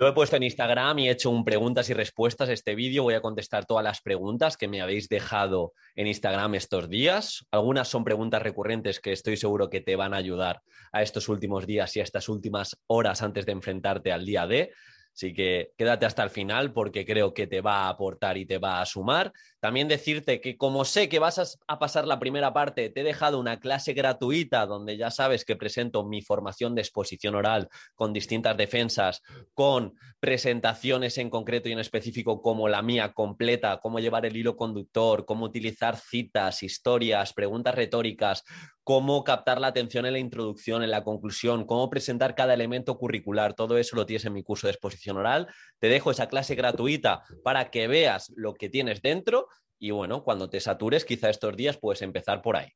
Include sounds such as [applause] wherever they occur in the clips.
Lo he puesto en Instagram y he hecho un preguntas y respuestas este vídeo. Voy a contestar todas las preguntas que me habéis dejado en Instagram estos días. Algunas son preguntas recurrentes que estoy seguro que te van a ayudar a estos últimos días y a estas últimas horas antes de enfrentarte al día D. Así que quédate hasta el final porque creo que te va a aportar y te va a sumar. También decirte que como sé que vas a pasar la primera parte, te he dejado una clase gratuita donde ya sabes que presento mi formación de exposición oral con distintas defensas, con presentaciones en concreto y en específico como la mía completa, cómo llevar el hilo conductor, cómo utilizar citas, historias, preguntas retóricas, cómo captar la atención en la introducción, en la conclusión, cómo presentar cada elemento curricular. Todo eso lo tienes en mi curso de exposición oral. Te dejo esa clase gratuita para que veas lo que tienes dentro y bueno, cuando te satures, quizá estos días puedes empezar por ahí.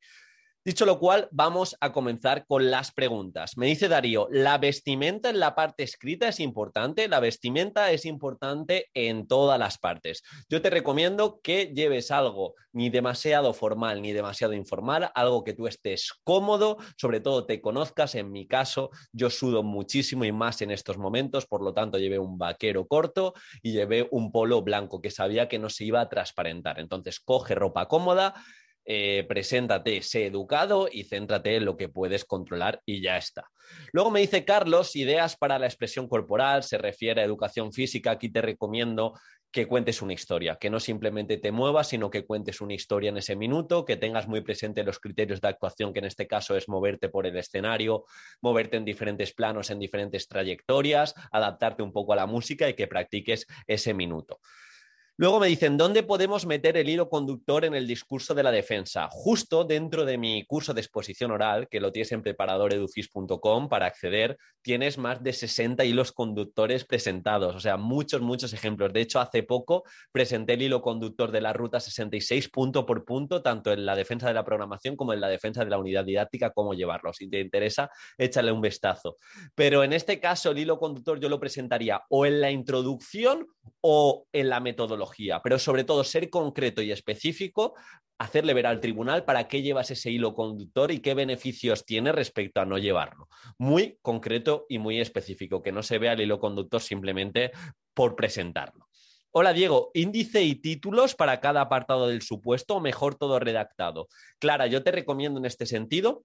Dicho lo cual, vamos a comenzar con las preguntas. Me dice Darío, ¿la vestimenta en la parte escrita es importante? La vestimenta es importante en todas las partes. Yo te recomiendo que lleves algo ni demasiado formal ni demasiado informal, algo que tú estés cómodo, sobre todo te conozcas. En mi caso, yo sudo muchísimo y más en estos momentos, por lo tanto llevé un vaquero corto y llevé un polo blanco que sabía que no se iba a transparentar. Entonces, coge ropa cómoda eh, preséntate, sé educado y céntrate en lo que puedes controlar y ya está. Luego me dice Carlos, ideas para la expresión corporal, se refiere a educación física, aquí te recomiendo que cuentes una historia, que no simplemente te muevas, sino que cuentes una historia en ese minuto, que tengas muy presente los criterios de actuación, que en este caso es moverte por el escenario, moverte en diferentes planos, en diferentes trayectorias, adaptarte un poco a la música y que practiques ese minuto. Luego me dicen, ¿dónde podemos meter el hilo conductor en el discurso de la defensa? Justo dentro de mi curso de exposición oral, que lo tienes en preparadoredufis.com para acceder, tienes más de 60 hilos conductores presentados, o sea, muchos, muchos ejemplos. De hecho, hace poco presenté el hilo conductor de la ruta 66 punto por punto, tanto en la defensa de la programación como en la defensa de la unidad didáctica, cómo llevarlo. Si te interesa, échale un vistazo. Pero en este caso, el hilo conductor yo lo presentaría o en la introducción o en la metodología, pero sobre todo ser concreto y específico, hacerle ver al tribunal para qué llevas ese hilo conductor y qué beneficios tiene respecto a no llevarlo. Muy concreto y muy específico, que no se vea el hilo conductor simplemente por presentarlo. Hola Diego, índice y títulos para cada apartado del supuesto o mejor todo redactado. Clara, yo te recomiendo en este sentido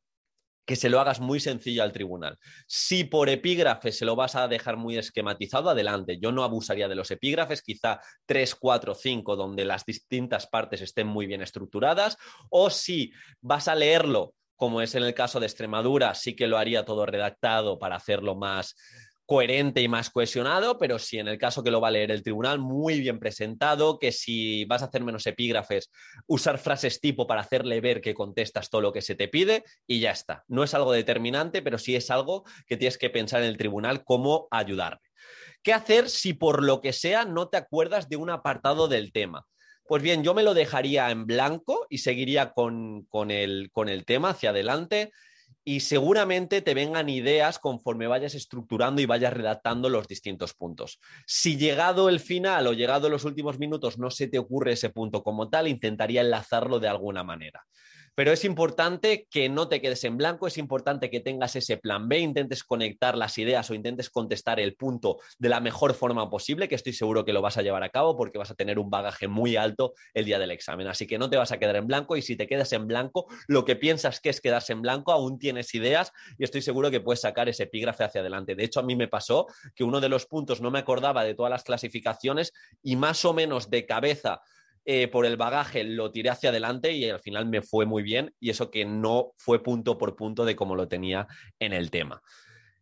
que se lo hagas muy sencillo al tribunal. Si por epígrafe se lo vas a dejar muy esquematizado, adelante. Yo no abusaría de los epígrafes, quizá 3, 4, 5, donde las distintas partes estén muy bien estructuradas, o si vas a leerlo, como es en el caso de Extremadura, sí que lo haría todo redactado para hacerlo más coherente y más cohesionado, pero si en el caso que lo va a leer el tribunal, muy bien presentado, que si vas a hacer menos epígrafes, usar frases tipo para hacerle ver que contestas todo lo que se te pide y ya está. No es algo determinante, pero sí es algo que tienes que pensar en el tribunal cómo ayudarle. ¿Qué hacer si por lo que sea no te acuerdas de un apartado del tema? Pues bien, yo me lo dejaría en blanco y seguiría con, con, el, con el tema hacia adelante y seguramente te vengan ideas conforme vayas estructurando y vayas redactando los distintos puntos. Si llegado el final o llegado los últimos minutos no se te ocurre ese punto como tal, intentaría enlazarlo de alguna manera. Pero es importante que no te quedes en blanco, es importante que tengas ese plan B, intentes conectar las ideas o intentes contestar el punto de la mejor forma posible, que estoy seguro que lo vas a llevar a cabo porque vas a tener un bagaje muy alto el día del examen. Así que no te vas a quedar en blanco y si te quedas en blanco, lo que piensas que es quedarse en blanco, aún tienes ideas y estoy seguro que puedes sacar ese epígrafe hacia adelante. De hecho, a mí me pasó que uno de los puntos no me acordaba de todas las clasificaciones y más o menos de cabeza eh, por el bagaje lo tiré hacia adelante y al final me fue muy bien y eso que no fue punto por punto de como lo tenía en el tema.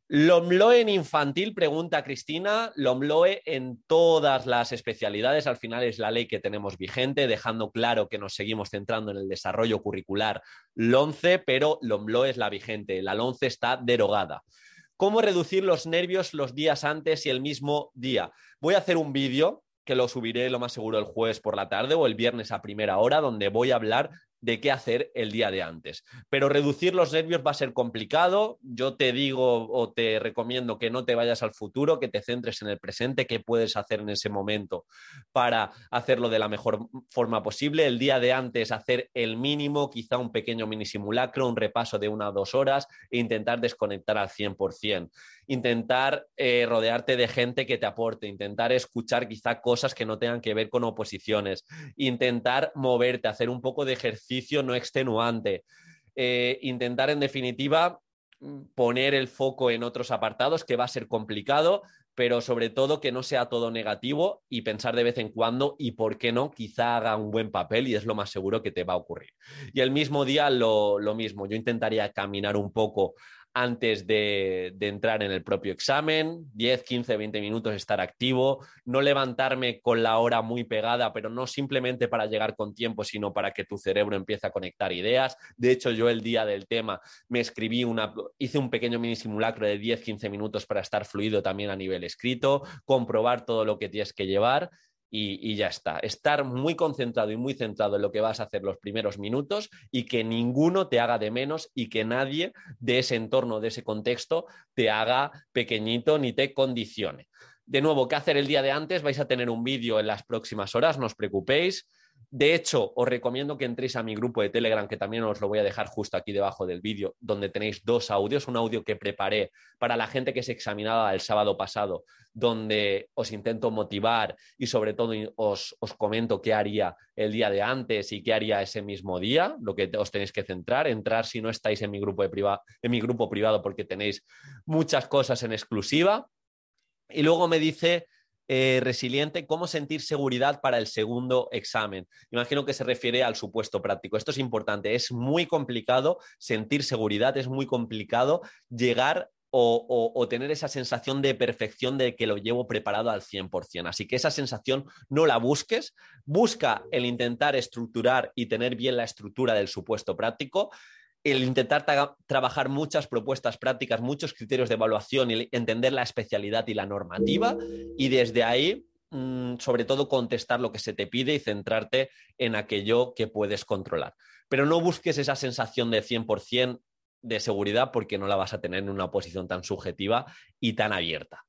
Lomloe en infantil, pregunta Cristina. Lomloe en todas las especialidades, al final es la ley que tenemos vigente, dejando claro que nos seguimos centrando en el desarrollo curricular LONCE, pero Lomloe es la vigente, la LONCE está derogada. ¿Cómo reducir los nervios los días antes y el mismo día? Voy a hacer un vídeo que lo subiré lo más seguro el jueves por la tarde o el viernes a primera hora, donde voy a hablar de qué hacer el día de antes. Pero reducir los nervios va a ser complicado. Yo te digo o te recomiendo que no te vayas al futuro, que te centres en el presente, qué puedes hacer en ese momento para hacerlo de la mejor forma posible. El día de antes hacer el mínimo, quizá un pequeño mini simulacro, un repaso de una o dos horas e intentar desconectar al 100%. Intentar eh, rodearte de gente que te aporte, intentar escuchar quizá cosas que no tengan que ver con oposiciones, intentar moverte, hacer un poco de ejercicio no extenuante, eh, intentar en definitiva poner el foco en otros apartados que va a ser complicado, pero sobre todo que no sea todo negativo y pensar de vez en cuando y por qué no, quizá haga un buen papel y es lo más seguro que te va a ocurrir. Y el mismo día lo mismo, yo intentaría caminar un poco antes de, entrar en el propio examen, 10, 15, 20 minutos estar activo, no levantarme con la hora muy pegada, pero no simplemente para llegar con tiempo, sino para que tu cerebro empiece a conectar ideas. De hecho, yo el día del tema me escribí una, hice un pequeño mini simulacro de 10, 15 minutos para estar fluido también a nivel escrito, comprobar todo lo que tienes que llevar y, ya está. Estar muy concentrado y muy centrado en lo que vas a hacer los primeros minutos y que ninguno te haga de menos y que nadie de ese entorno, de ese contexto, te haga pequeñito ni te condicione. De nuevo, ¿qué hacer el día de antes? Vais a tener un vídeo en las próximas horas, no os preocupéis. De hecho, os recomiendo que entréis a mi grupo de Telegram, que también os lo voy a dejar justo aquí debajo del vídeo, donde tenéis dos audios. Un audio que preparé para la gente que se examinaba el sábado pasado, donde os intento motivar y sobre todo os, comento qué haría el día de antes y qué haría ese mismo día, lo que os tenéis que centrar, entrar si no estáis en mi grupo, de en mi grupo privado porque tenéis muchas cosas en exclusiva. Y luego me dice eh, resiliente, cómo sentir seguridad para el segundo examen. Imagino que se refiere al supuesto práctico. Esto es importante, es muy complicado sentir seguridad, es muy complicado llegar o, tener esa sensación de perfección de que lo llevo preparado al 100%. Así que esa sensación no la busques, busca el intentar estructurar y tener bien la estructura del supuesto práctico el intentar trabajar muchas propuestas prácticas, muchos criterios de evaluación y entender la especialidad y la normativa y desde ahí, mm, sobre todo, contestar lo que se te pide y centrarte en aquello que puedes controlar. Pero no busques esa sensación de 100% de seguridad porque no la vas a tener en una posición tan subjetiva y tan abierta.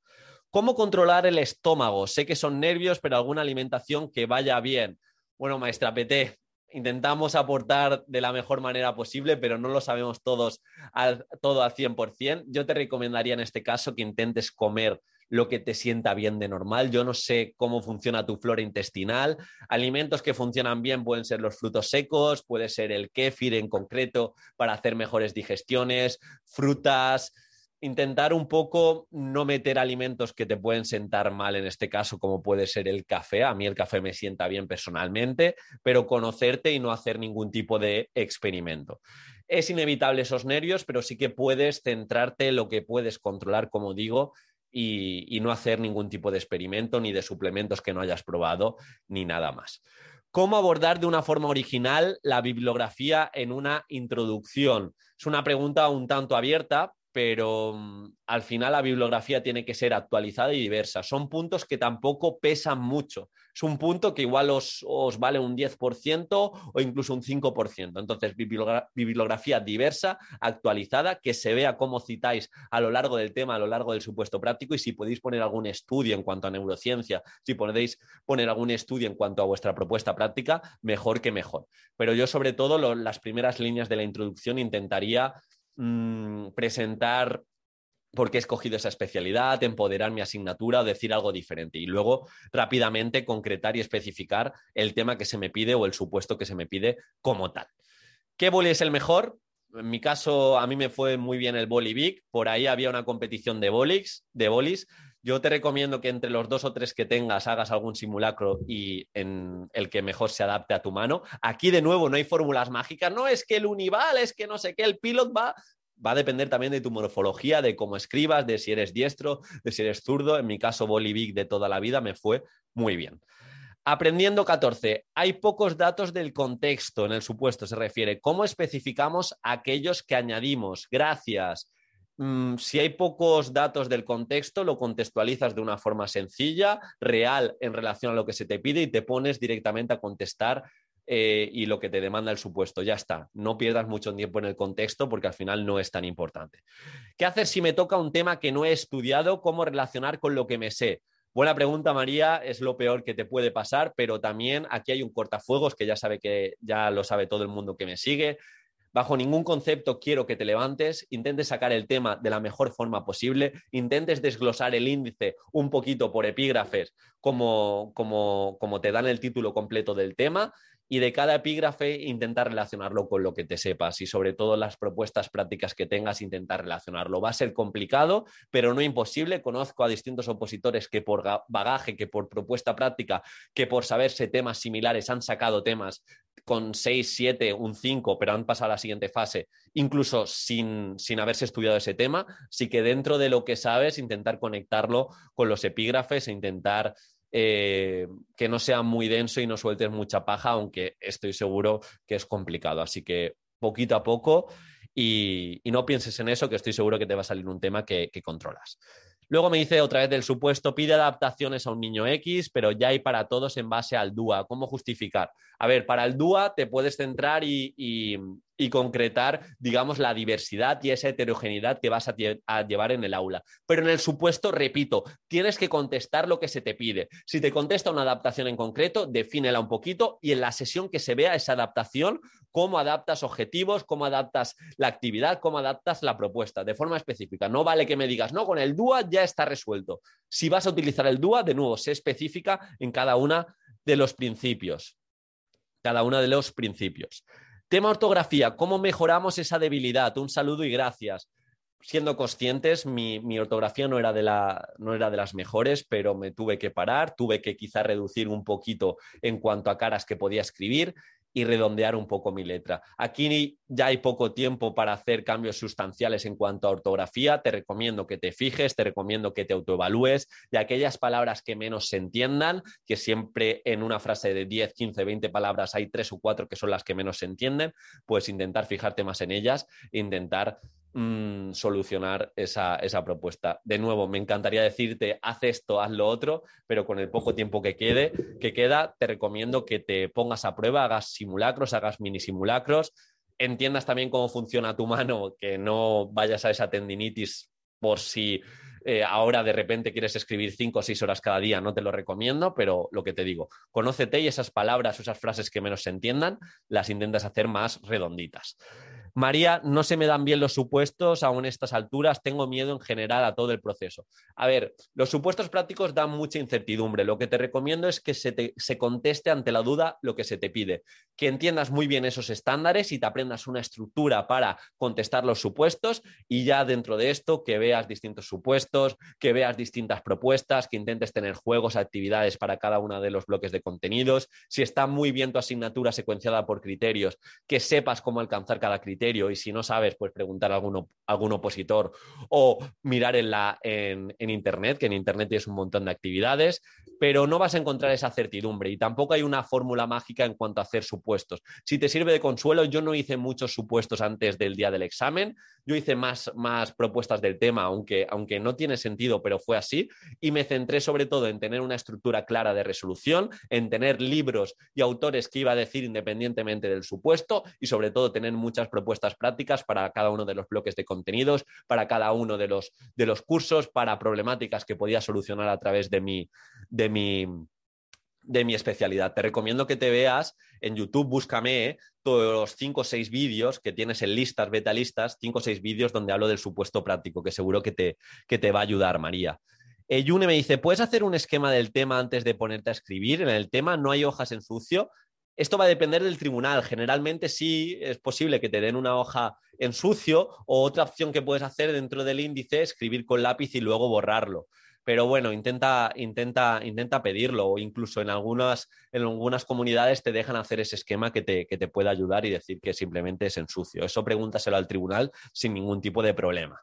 ¿Cómo controlar el estómago? Sé que son nervios, pero alguna alimentación que vaya bien. Bueno, maestra PT, intentamos aportar de la mejor manera posible, pero no lo sabemos todos al, todo al 100%. Yo te recomendaría en este caso que intentes comer lo que te sienta bien de normal. Yo no sé cómo funciona tu flora intestinal. Alimentos que funcionan bien pueden ser los frutos secos, puede ser el kéfir en concreto para hacer mejores digestiones, frutas, intentar un poco no meter alimentos que te pueden sentar mal en este caso, como puede ser el café. A mí el café me sienta bien personalmente, pero conocerte y no hacer ningún tipo de experimento. Es inevitable esos nervios, pero sí que puedes centrarte en lo que puedes controlar, como digo, y, y no hacer ningún tipo de experimento ni de suplementos que no hayas probado, ni nada más. ¿Cómo abordar de una forma original la bibliografía en una introducción? Es una pregunta un tanto abierta, pero mm, al final la bibliografía tiene que ser actualizada y diversa. Son puntos que tampoco pesan mucho. Es un punto que igual os, vale un 10% o incluso un 5%. Entonces, bibliografía diversa, actualizada, que se vea cómo citáis a lo largo del tema, a lo largo del supuesto práctico y si podéis poner algún estudio en cuanto a neurociencia, si podéis poner algún estudio en cuanto a vuestra propuesta práctica, mejor que mejor. Pero yo sobre todo las primeras líneas de la introducción intentaría Mm, presentar por qué he escogido esa especialidad, empoderar mi asignatura o decir algo diferente. Y luego rápidamente concretar y especificar el tema que se me pide o el supuesto que se me pide como tal. ¿Qué boli es el mejor? En mi caso, a mí me fue muy bien el Boli Big. Por ahí había una competición de bolis, de bolis. Yo te recomiendo que entre los dos o tres que tengas hagas algún simulacro y en el que mejor se adapte a tu mano. Aquí de nuevo no hay fórmulas mágicas, no es que el unival, es que no sé qué, el pilot va, va a depender también de tu morfología, de cómo escribas, de si eres diestro, de si eres zurdo. En mi caso, Bolivic de toda la vida me fue muy bien. Aprendiendo 14. Hay pocos datos del contexto en el supuesto, se refiere. ¿Cómo especificamos aquellos que añadimos? Gracias. Mm, si hay pocos datos del contexto, lo contextualizas de una forma sencilla, real en relación a lo que se te pide y te pones directamente a contestar eh, y lo que te demanda el supuesto. Ya está, no pierdas mucho tiempo en el contexto porque al final no es tan importante. ¿Qué hacer si me toca un tema que no he estudiado? ¿Cómo relacionar con lo que me sé? Buena pregunta, María. Es lo peor que te puede pasar, pero también aquí hay un cortafuegos que ya sabe que ya lo sabe todo el mundo que me sigue Bajo ningún concepto quiero que te levantes, intentes sacar el tema de la mejor forma posible, intentes desglosar el índice un poquito por epígrafes como, como, como te dan el título completo del tema y de cada epígrafe intentar relacionarlo con lo que te sepas y sobre todo las propuestas prácticas que tengas intentar relacionarlo. Va a ser complicado, pero no imposible. Conozco a distintos opositores que por bagaje, que por propuesta práctica, que por saberse temas similares han sacado temas con 6, 7, un 5, pero han pasado a la siguiente fase, incluso sin, sin haberse estudiado ese tema. Así que dentro de lo que sabes, intentar conectarlo con los epígrafes e intentar eh, que no sea muy denso y no sueltes mucha paja, aunque estoy seguro que es complicado. Así que poquito a poco y, no pienses en eso, que estoy seguro que te va a salir un tema que, que controlas. Luego me dice otra vez del supuesto, pide adaptaciones a un niño X, pero ya hay para todos en base al DUA. ¿Cómo justificar? A ver, para el DUA te puedes centrar y, concretar, digamos, la diversidad y esa heterogeneidad que vas a, llevar en el aula. Pero en el supuesto, repito, tienes que contestar lo que se te pide. Si te contesta una adaptación en concreto, defínela un poquito y en la sesión que se vea esa adaptación, cómo adaptas objetivos, cómo adaptas la actividad, cómo adaptas la propuesta, de forma específica. No vale que me digas, no, con el DUA ya está resuelto. Si vas a utilizar el DUA, de nuevo, sé específica en cada una de los principios cada uno de los principios. Tema ortografía, ¿cómo mejoramos esa debilidad? Un saludo y gracias. Siendo conscientes, mi, ortografía no era, de no era de las mejores, pero me tuve que parar, tuve que quizá reducir un poquito en cuanto a caras que podía escribir y redondear un poco mi letra. Aquí ya hay poco tiempo para hacer cambios sustanciales en cuanto a ortografía. Te recomiendo que te fijes, te recomiendo que te autoevalúes y aquellas palabras que menos se entiendan, que siempre en una frase de 10, 15, 20 palabras hay tres o cuatro que son las que menos se entienden, pues intentar fijarte más en ellas, intentar Mm, solucionar esa, esa, propuesta. De nuevo, me encantaría decirte, haz esto, haz lo otro, pero con el poco tiempo que, quede, que queda, te recomiendo que te pongas a prueba, hagas simulacros, hagas mini simulacros, entiendas también cómo funciona tu mano, que no vayas a esa tendinitis por si eh, ahora de repente quieres escribir cinco o seis horas cada día, no te lo recomiendo, pero lo que te digo, conócete y esas palabras esas frases que menos se entiendan, las intentas hacer más redonditas. María, no se me dan bien los supuestos aún a estas alturas, tengo miedo en general a todo el proceso. A ver, los supuestos prácticos dan mucha incertidumbre. Lo que te recomiendo es que se, se conteste ante la duda lo que se te pide, que entiendas muy bien esos estándares y te aprendas una estructura para contestar los supuestos y ya dentro de esto que veas distintos supuestos, que veas distintas propuestas, que intentes tener juegos, actividades para cada uno de los bloques de contenidos. Si está muy bien tu asignatura secuenciada por criterios, que sepas cómo alcanzar cada criterio y si no sabes, pues preguntar a algún, opositor o mirar en, la, en, Internet, que en Internet tienes un montón de actividades, pero no vas a encontrar esa certidumbre y tampoco hay una fórmula mágica en cuanto a hacer supuestos. Si te sirve de consuelo, yo no hice muchos supuestos antes del día del examen, yo hice más, más propuestas del tema, aunque, aunque no tiene sentido, pero fue así, y me centré sobre todo en tener una estructura clara de resolución, en tener libros y autores que iba a decir independientemente del supuesto y sobre todo tener muchas propuestas prácticas para cada uno de los bloques de contenidos, para cada uno de los, de los cursos, para problemáticas que podía solucionar a través de mi, de mi, de mi especialidad. Te recomiendo que te veas en YouTube, búscame todos los cinco o seis vídeos que tienes en listas, beta listas, cinco o seis vídeos donde hablo del supuesto práctico, que seguro que te, que te va a ayudar, María. Eh, Yune me dice, ¿puedes hacer un esquema del tema antes de ponerte a escribir? En el tema no hay hojas en sucio. Esto va a depender del tribunal. Generalmente sí es posible que te den una hoja en sucio o otra opción que puedes hacer dentro del índice, escribir con lápiz y luego borrarlo. Pero bueno, intenta, intenta, intenta pedirlo o incluso en algunas, en algunas comunidades te dejan hacer ese esquema que te, que te pueda ayudar y decir que simplemente es en sucio. Eso pregúntaselo al tribunal sin ningún tipo de problema.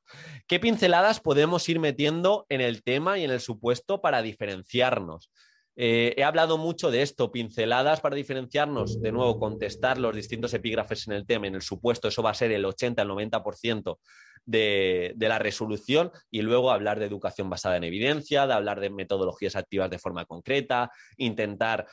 ¿Qué pinceladas podemos ir metiendo en el tema y en el supuesto para diferenciarnos? Eh, he hablado mucho de esto, pinceladas para diferenciarnos, de nuevo, contestar los distintos epígrafes en el tema, en el supuesto, eso va a ser el 80, el 90% de, de la resolución, y luego hablar de educación basada en evidencia, de hablar de metodologías activas de forma concreta, intentar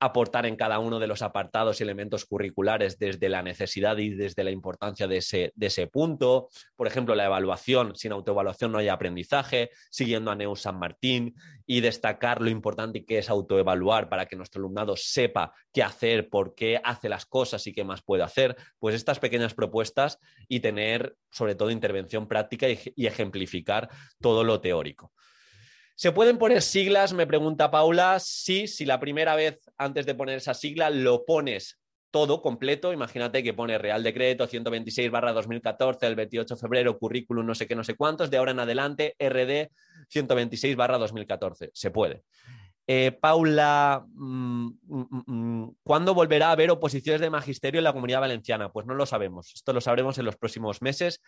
aportar en cada uno de los apartados y elementos curriculares desde la necesidad y desde la importancia de ese, de ese punto. Por ejemplo, la evaluación, sin autoevaluación no hay aprendizaje, siguiendo a Neus San Martín y destacar lo importante que es autoevaluar para que nuestro alumnado sepa qué hacer, por qué hace las cosas y qué más puede hacer. Pues estas pequeñas propuestas y tener sobre todo intervención práctica y ejemplificar todo lo teórico. ¿Se pueden poner siglas? Me pregunta Paula. Sí, si la primera vez antes de poner esa sigla lo pones todo completo. Imagínate que pone Real Decreto 126 barra 2014 el 28 de febrero, currículum no sé qué, no sé cuántos, de ahora en adelante RD 126 barra 2014. Se puede. Eh, Paula, mm, mm, mm, ¿cuándo volverá a haber oposiciones de magisterio en la comunidad valenciana? Pues no lo sabemos. Esto lo sabremos en los próximos meses.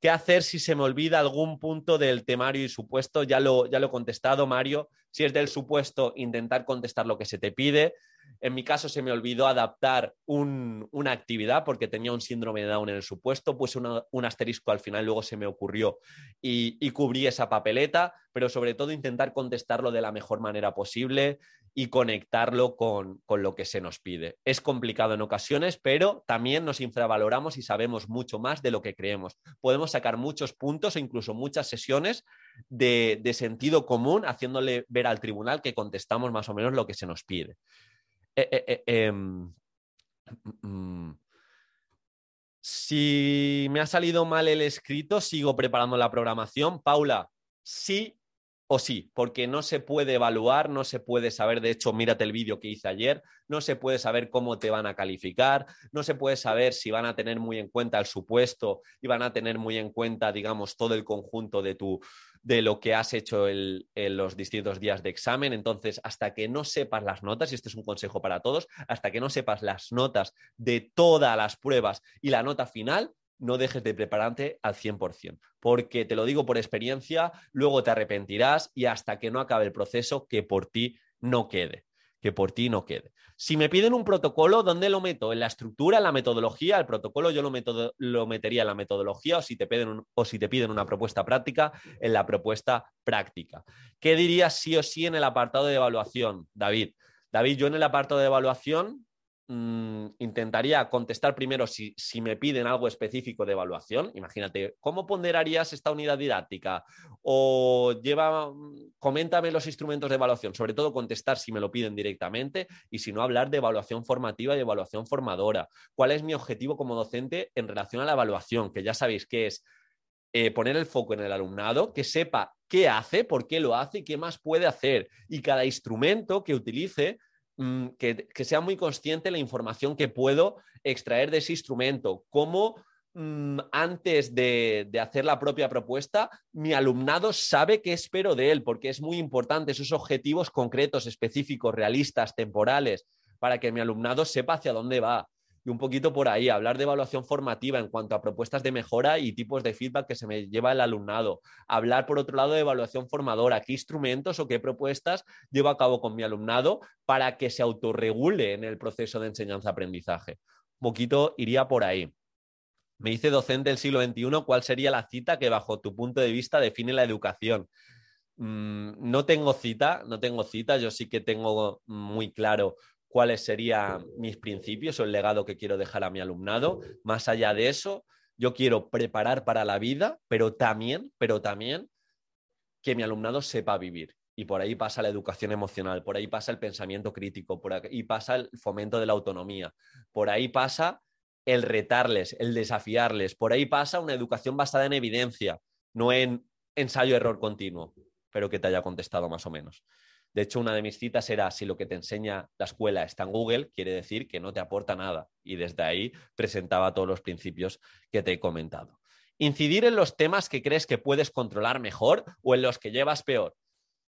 ¿Qué hacer si se me olvida algún punto del temario y supuesto? Ya lo, ya lo he contestado, Mario. Si es del supuesto, intentar contestar lo que se te pide. En mi caso se me olvidó adaptar una actividad porque tenía un síndrome de Down en el supuesto, pues un asterisco al final luego se me ocurrió y, cubrí esa papeleta, pero sobre todo intentar contestarlo de la mejor manera posible y conectarlo con, con, lo que se nos pide. Es complicado en ocasiones, pero también nos infravaloramos y sabemos mucho más de lo que creemos. Podemos sacar muchos puntos e incluso muchas sesiones de, de sentido común, haciéndole ver al tribunal que contestamos más o menos lo que se nos pide. Eh, eh, eh, em, mm, si me ha salido mal el escrito, sigo preparando la programación. Paula, sí o sí, porque no se puede evaluar, no se puede saber, de hecho, mírate el vídeo que hice ayer, no se puede saber cómo te van a calificar, no se puede saber si van a tener muy en cuenta el supuesto y van a tener muy en cuenta, digamos, todo el conjunto de tu, de lo que has hecho en los distintos días de examen. Entonces, hasta que no sepas las notas, y este es un consejo para todos, hasta que no sepas las notas de todas las pruebas y la nota final, no dejes de prepararte al 100%, porque te lo digo por experiencia, luego te arrepentirás y hasta que no acabe el proceso, que por ti no quede que por ti no quede. Si me piden un protocolo, ¿dónde lo meto? ¿En la estructura, en la metodología? El protocolo yo lo, lo metería en la metodología o si, te piden o si te piden una propuesta práctica, en la propuesta práctica. ¿Qué dirías sí o sí en el apartado de evaluación, David? David, yo en el apartado de evaluación Mm, intentaría contestar primero si, me piden algo específico de evaluación. Imagínate, ¿cómo ponderarías esta unidad didáctica? O lleva, mm, coméntame los instrumentos de evaluación, sobre todo contestar si me lo piden directamente y si no hablar de evaluación formativa y evaluación formadora. ¿Cuál es mi objetivo como docente en relación a la evaluación? Que ya sabéis que es eh, poner el foco en el alumnado, que sepa qué hace, por qué lo hace y qué más puede hacer. Y cada instrumento que utilice Mm, que, sea muy consciente la información que puedo extraer de ese instrumento, cómo mm, antes de, de, hacer la propia propuesta, mi alumnado sabe qué espero de él, porque es muy importante esos objetivos concretos, específicos, realistas, temporales, para que mi alumnado sepa hacia dónde va y un poquito por ahí, hablar de evaluación formativa en cuanto a propuestas de mejora y tipos de feedback que se me lleva el alumnado. Hablar, por otro lado, de evaluación formadora, qué instrumentos o qué propuestas llevo a cabo con mi alumnado para que se autorregule en el proceso de enseñanza-aprendizaje. Un poquito iría por ahí. Me dice docente del siglo XXI, ¿cuál sería la cita que bajo tu punto de vista define la educación? Mm, no tengo cita, no tengo cita, yo sí que tengo muy claro cuáles serían mis principios o el legado que quiero dejar a mi alumnado. Más allá de eso, yo quiero preparar para la vida, pero también, pero también que mi alumnado sepa vivir. Y por ahí pasa la educación emocional, por ahí pasa el pensamiento crítico, por ahí pasa el fomento de la autonomía, por ahí pasa el retarles, el desafiarles, por ahí pasa una educación basada en evidencia, no en ensayo-error continuo, pero que te haya contestado más o menos. De hecho, una de mis citas era, si lo que te enseña la escuela está en Google, quiere decir que no te aporta nada. Y desde ahí presentaba todos los principios que te he comentado. Incidir en los temas que crees que puedes controlar mejor o en los que llevas peor.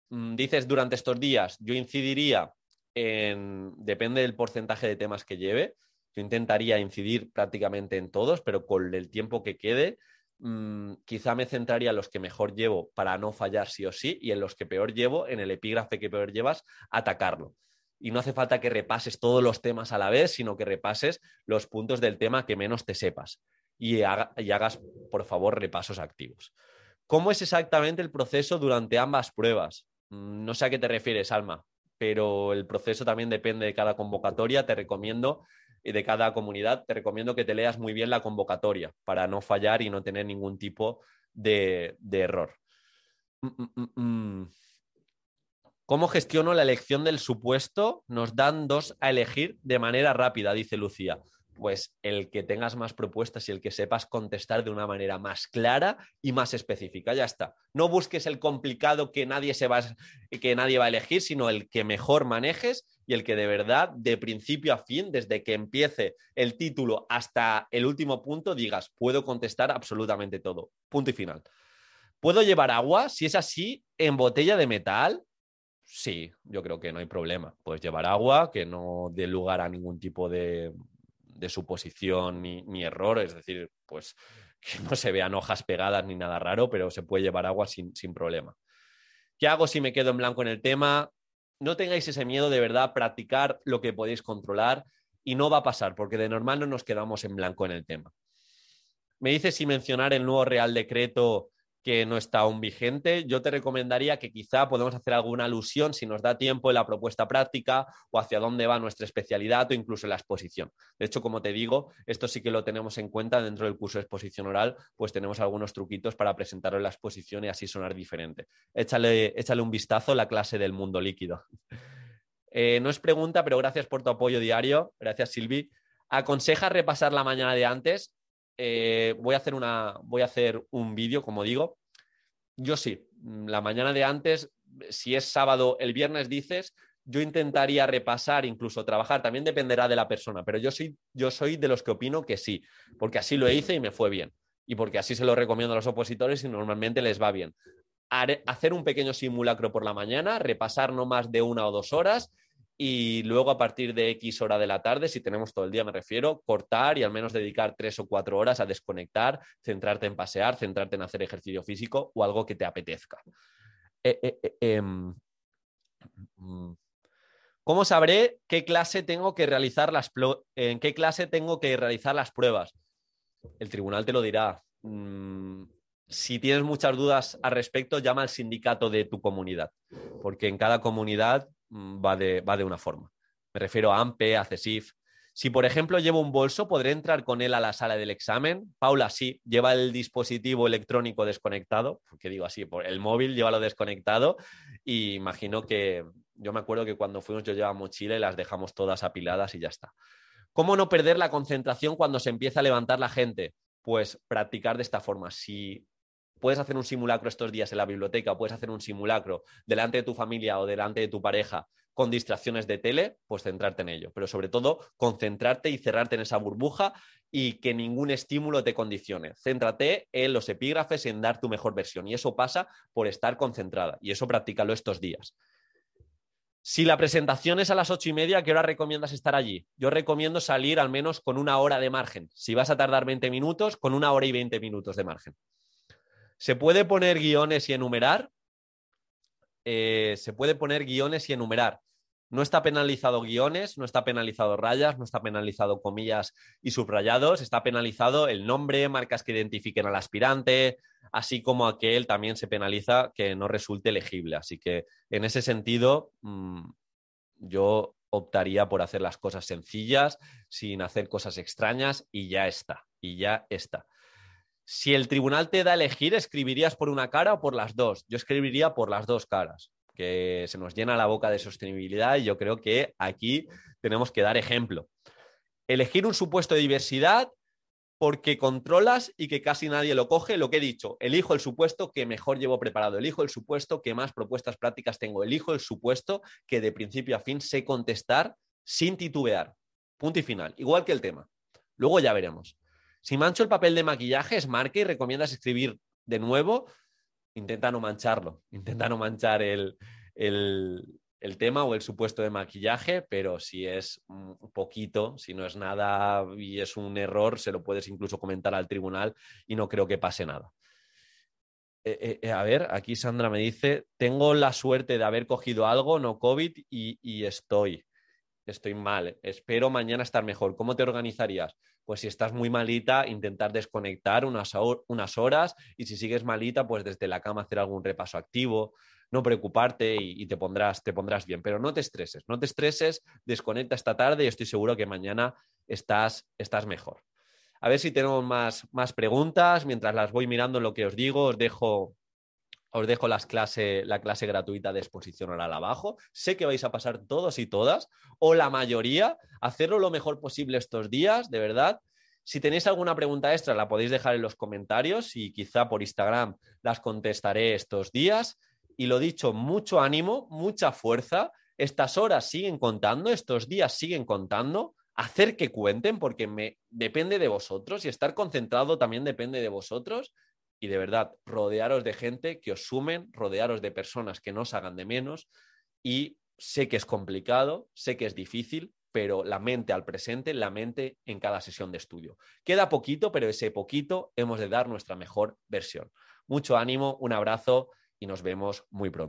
Mm, dices durante estos días, yo incidiría en, depende del porcentaje de temas que lleve, yo intentaría incidir prácticamente en todos, pero con el tiempo que quede, Mm, quizá me centraría en los que mejor llevo para no fallar sí o sí y en los que peor llevo, en el epígrafe que peor llevas, atacarlo. Y no hace falta que repases todos los temas a la vez, sino que repases los puntos del tema que menos te sepas y, y hagas, por favor, repasos activos. ¿Cómo es exactamente el proceso durante ambas pruebas? Mm, no sé a qué te refieres, Alma. pero el proceso también depende de cada convocatoria. Te recomiendo, y de cada comunidad, te recomiendo que te leas muy bien la convocatoria para no fallar y no tener ningún tipo de, error. Mm, mm, mm, ¿Cómo gestiono la elección del supuesto? Nos dan dos a elegir de manera rápida, dice Lucía pues el que tengas más propuestas y el que sepas contestar de una manera más clara y más específica. Ya está. No busques el complicado que nadie, se va, que nadie va a elegir, sino el que mejor manejes y el que de verdad, de principio a fin, desde que empiece el título hasta el último punto, digas, puedo contestar absolutamente todo. Punto y final. ¿Puedo llevar agua? Si es así, en botella de metal, Sí, yo creo que no hay problema. Puedes llevar agua que no dé lugar a ningún tipo de, de suposición ni, ni error, es decir, pues [laughs] que no se vean hojas pegadas ni nada raro, pero se puede llevar agua sin, sin problema. ¿Qué hago si me quedo en blanco en el tema? No tengáis ese miedo de verdad, practicar lo que podéis controlar y no va a pasar, porque de normal no nos quedamos en blanco en el tema. Me dice si mencionar el nuevo Real Decreto que no está aún vigente, yo te recomendaría que quizá podemos hacer alguna alusión, si nos da tiempo, en la propuesta práctica o hacia dónde va nuestra especialidad o incluso en la exposición. De hecho, como te digo, esto sí que lo tenemos en cuenta dentro del curso de exposición oral, pues tenemos algunos truquitos para presentarlo en la exposición y así sonar diferente. Échale, échale un vistazo a la clase del mundo líquido. [laughs] Eh, no es pregunta, pero gracias por tu apoyo diario. Gracias, Silvi. ¿Aconseja repasar la mañana de antes? Eh, voy, a hacer una, voy a hacer un vídeo, como digo. Yo sí, la mañana de antes, si es sábado, el viernes dices, yo intentaría repasar, incluso trabajar, también dependerá de la persona, pero yo soy, yo soy de los que opino que sí, porque así lo hice y me fue bien, y porque así se lo recomiendo a los opositores y normalmente les va bien. hacer un pequeño simulacro por la mañana, repasar no más de una o dos horas y luego a partir de X hora de la tarde, si tenemos todo el día, me refiero, cortar y al menos dedicar tres o cuatro horas a desconectar, centrarte en pasear, centrarte en hacer ejercicio físico o algo que te apetezca. Eh, eh, eh, em, mm, ¿Cómo sabré qué clase tengo que realizar las en qué clase tengo que realizar las pruebas? El tribunal te lo dirá. Mm, si tienes muchas dudas al respecto, llama al sindicato de tu comunidad, porque en cada comunidad va de, va de una forma. Me refiero a AMPE, a CESIF. Si, por ejemplo, llevo un bolso, ¿podré entrar con él a la sala del examen? Paula, sí, lleva el dispositivo electrónico desconectado, porque digo así, por el móvil llévalo desconectado y imagino que, yo me acuerdo que cuando fuimos yo llevaba mochila y las dejamos todas apiladas y ya está. ¿Cómo no perder la concentración cuando se empieza a levantar la gente? Pues practicar de esta forma. Si puedes hacer un simulacro estos días en la biblioteca puedes hacer un simulacro delante de tu familia o delante de tu pareja con distracciones de tele, pues centrarte en ello. Pero sobre todo, concentrarte y cerrarte en esa burbuja y que ningún estímulo te condicione. Céntrate en los epígrafes en dar tu mejor versión. Y eso pasa por estar concentrada. Y eso practícalo estos días. Si la presentación es a las ocho y media, ¿qué hora recomiendas estar allí? Yo recomiendo salir al menos con una hora de margen. Si vas a tardar 20 minutos, con una hora y 20 minutos de margen. ¿Se puede poner guiones y enumerar? Eh, se puede poner guiones y enumerar. No está penalizado guiones, no está penalizado rayas, no está penalizado comillas y subrayados, está penalizado el nombre, marcas que identifiquen al aspirante, así como aquel también se penaliza que no resulte legible. Así que en ese sentido, mm, yo optaría por hacer las cosas sencillas, sin hacer cosas extrañas y ya está, y ya está. Si el tribunal te da a elegir, ¿escribirías por una cara o por las dos? Yo escribiría por las dos caras, que se nos llena la boca de sostenibilidad y yo creo que aquí tenemos que dar ejemplo. Elegir un supuesto de diversidad porque controlas y que casi nadie lo coge, lo que he dicho, elijo el supuesto que mejor llevo preparado, elijo el supuesto que más propuestas prácticas tengo, elijo el supuesto que de principio a fin sé contestar sin titubear. Punto y final, igual que el tema. Luego ya veremos. Si mancho el papel de maquillaje, es marca y recomiendas escribir de nuevo, intenta no mancharlo, intenta no manchar el, tema o el supuesto de maquillaje, pero si es un poquito, si no es nada y es un error, se lo puedes incluso comentar al tribunal y no creo que pase nada. Eh, eh, eh, a ver, aquí Sandra me dice, tengo la suerte de haber cogido algo, no COVID, y estoy, estoy mal, espero mañana estar mejor. ¿Cómo te organizarías? Pues si estás muy malita, intentar desconectar unas, unas horas y si sigues malita, pues desde la cama hacer algún repaso activo. no preocuparte y, te, pondrás, te pondrás bien. Pero no te estreses, no te estreses, desconecta esta tarde y estoy seguro que mañana estás, estás mejor. A ver si tenemos más, más preguntas. Mientras las voy mirando lo que os digo, os dejo, os dejo las clase, la clase gratuita de exposición oral abajo. Sé que vais a pasar todos y todas, o la mayoría, hacerlo lo mejor posible estos días, de verdad. Si tenéis alguna pregunta extra, la podéis dejar en los comentarios y quizá por Instagram las contestaré estos días. Y lo dicho, mucho ánimo, mucha fuerza. Estas horas siguen contando, estos días siguen contando hacer que cuenten porque me depende de vosotros y estar concentrado también depende de vosotros y de verdad rodearos de gente que os sumen, rodearos de personas que no os hagan de menos y sé que es complicado, sé que es difícil, pero la mente al presente, la mente en cada sesión de estudio. Queda poquito, pero ese poquito hemos de dar nuestra mejor versión. Mucho ánimo, un abrazo y nos vemos muy pronto.